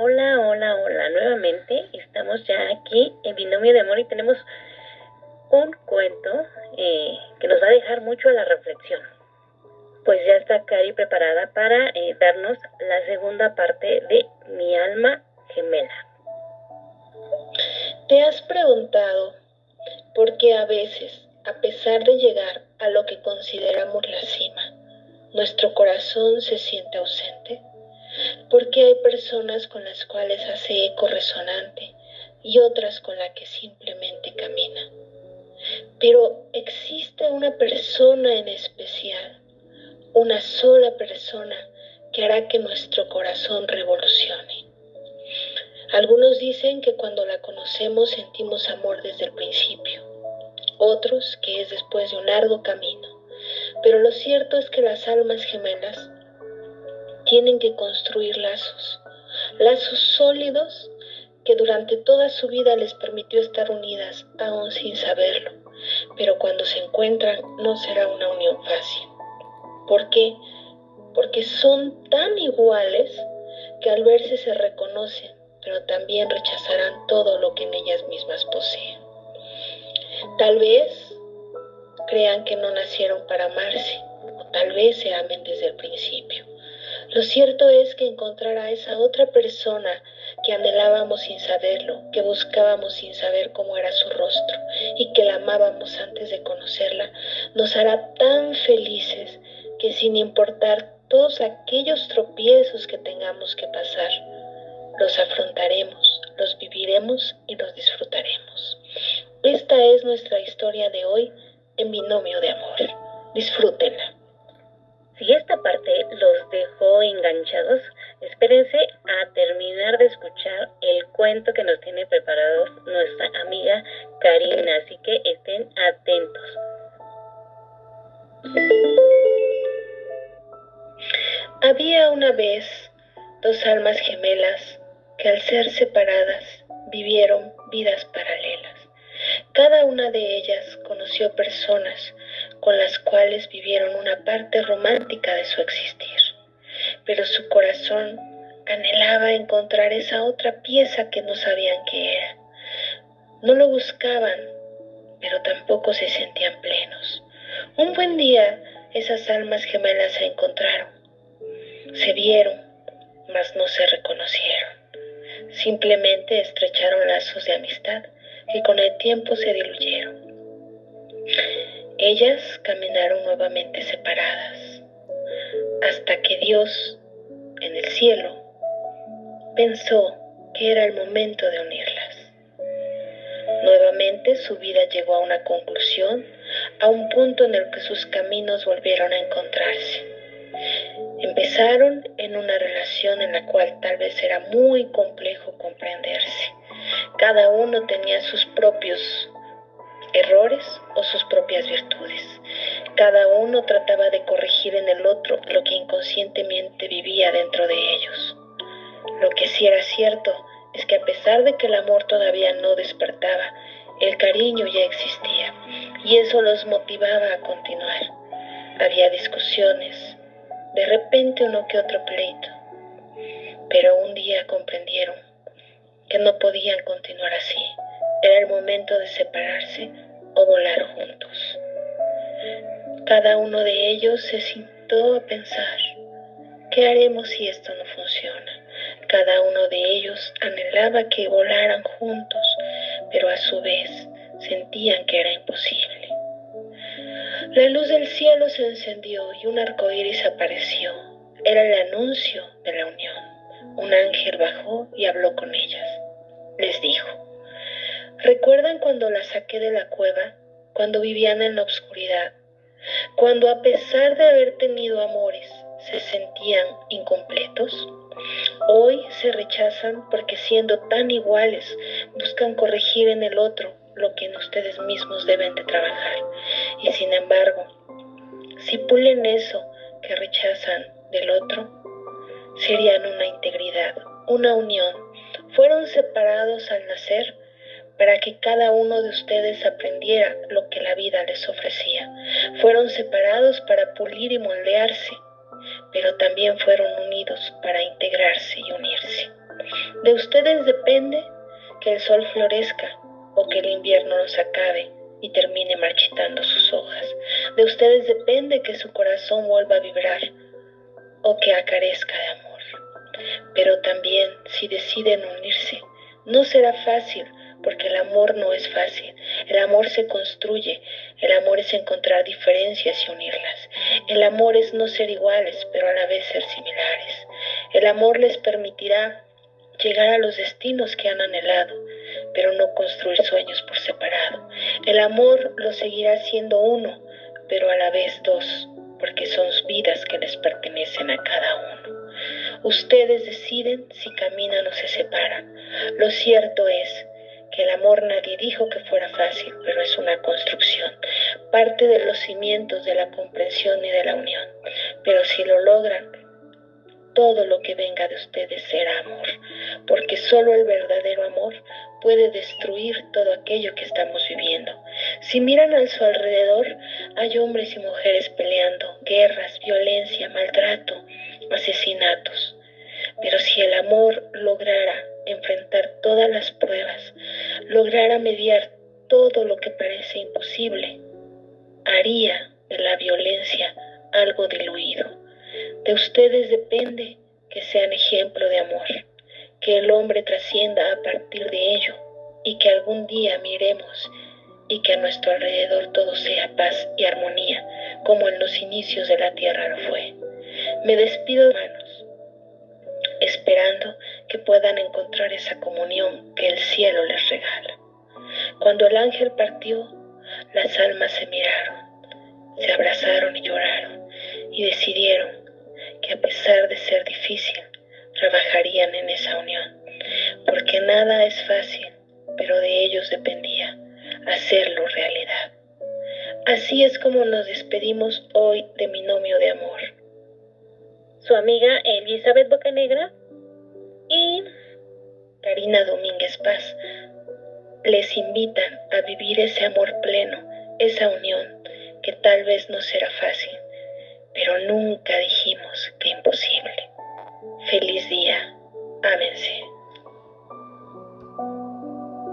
Hola, hola, hola. Nuevamente estamos ya aquí en Binomio de Amor y tenemos un cuento eh, que nos va a dejar mucho a la reflexión. Pues ya está Cari preparada para eh, darnos la segunda parte de Mi alma gemela. ¿Te has preguntado por qué a veces, a pesar de llegar a lo que consideramos la cima, nuestro corazón se siente ausente? Porque hay personas con las cuales hace eco resonante y otras con las que simplemente camina. Pero existe una persona en especial, una sola persona que hará que nuestro corazón revolucione. Algunos dicen que cuando la conocemos sentimos amor desde el principio, otros que es después de un largo camino. Pero lo cierto es que las almas gemelas tienen que construir lazos, lazos sólidos que durante toda su vida les permitió estar unidas, aún sin saberlo. Pero cuando se encuentran no será una unión fácil. ¿Por qué? Porque son tan iguales que al verse se reconocen, pero también rechazarán todo lo que en ellas mismas poseen. Tal vez crean que no nacieron para amarse, o tal vez se amen desde el principio. Lo cierto es que encontrar a esa otra persona que anhelábamos sin saberlo, que buscábamos sin saber cómo era su rostro y que la amábamos antes de conocerla, nos hará tan felices que sin importar todos aquellos tropiezos que tengamos que pasar, los afrontaremos, los viviremos y los disfrutaremos. Esta es nuestra historia de hoy en binomio de amor. Disfrútenla. Si esta parte los dejó enganchados, espérense a terminar de escuchar el cuento que nos tiene preparado nuestra amiga Karina, así que estén atentos. Había una vez dos almas gemelas que al ser separadas vivieron vidas paralelas. Cada una de ellas conoció personas con las cuales vivieron una parte romántica de su existir, pero su corazón anhelaba encontrar esa otra pieza que no sabían qué era. No lo buscaban, pero tampoco se sentían plenos. Un buen día esas almas gemelas se encontraron, se vieron, mas no se reconocieron. Simplemente estrecharon lazos de amistad que con el tiempo se diluyeron. Ellas caminaron nuevamente separadas, hasta que Dios, en el cielo, pensó que era el momento de unirlas. Nuevamente su vida llegó a una conclusión, a un punto en el que sus caminos volvieron a encontrarse. Empezaron en una relación en la cual tal vez era muy complejo comprenderse. Cada uno tenía sus propios errores o sus propias virtudes. Cada uno trataba de corregir en el otro lo que inconscientemente vivía dentro de ellos. Lo que sí era cierto es que a pesar de que el amor todavía no despertaba, el cariño ya existía y eso los motivaba a continuar. Había discusiones, de repente uno que otro pleito, pero un día comprendieron que no podían continuar así era el momento de separarse o volar juntos. Cada uno de ellos se sintió a pensar, ¿qué haremos si esto no funciona? Cada uno de ellos anhelaba que volaran juntos, pero a su vez sentían que era imposible. La luz del cielo se encendió y un arco iris apareció. Era el anuncio de la unión. Un ángel bajó y habló con ellas. Les dijo, ¿Recuerdan cuando la saqué de la cueva, cuando vivían en la oscuridad, cuando a pesar de haber tenido amores se sentían incompletos? Hoy se rechazan porque siendo tan iguales buscan corregir en el otro lo que en ustedes mismos deben de trabajar. Y sin embargo, si pulen eso que rechazan del otro, serían una integridad, una unión. Fueron separados al nacer, para que cada uno de ustedes aprendiera lo que la vida les ofrecía. Fueron separados para pulir y moldearse, pero también fueron unidos para integrarse y unirse. De ustedes depende que el sol florezca o que el invierno nos acabe y termine marchitando sus hojas. De ustedes depende que su corazón vuelva a vibrar o que acarezca de amor. Pero también si deciden unirse, no será fácil porque el amor no es fácil. El amor se construye, el amor es encontrar diferencias y unirlas. El amor es no ser iguales, pero a la vez ser similares. El amor les permitirá llegar a los destinos que han anhelado, pero no construir sueños por separado. El amor lo seguirá siendo uno, pero a la vez dos, porque son vidas que les pertenecen a cada uno. Ustedes deciden si caminan o se separan. Lo cierto es el amor nadie dijo que fuera fácil, pero es una construcción, parte de los cimientos de la comprensión y de la unión. Pero si lo logran, todo lo que venga de ustedes será amor, porque solo el verdadero amor puede destruir todo aquello que estamos viviendo. Si miran a su alrededor, hay hombres y mujeres peleando, guerras, violencia, maltrato, asesinatos. Pero si el amor lograra enfrentar todas las pruebas, lograra mediar todo lo que parece imposible, haría de la violencia algo diluido de ustedes depende que sean ejemplo de amor, que el hombre trascienda a partir de ello y que algún día miremos y que a nuestro alrededor todo sea paz y armonía, como en los inicios de la tierra lo fue. Me despido, hermanos, esperando que puedan encontrar esa comunión que el cielo les regala. Cuando el ángel partió, las almas se miraron, se abrazaron y lloraron y decidieron que a pesar de ser difícil, trabajarían en esa unión, porque nada es fácil, pero de ellos dependía hacerlo realidad. Así es como nos despedimos hoy de Binomio de Amor. Su amiga Elizabeth Bocanegra Karina Domínguez Paz les invitan a vivir ese amor pleno, esa unión que tal vez no será fácil, pero nunca dijimos que imposible. Feliz día. Ámense.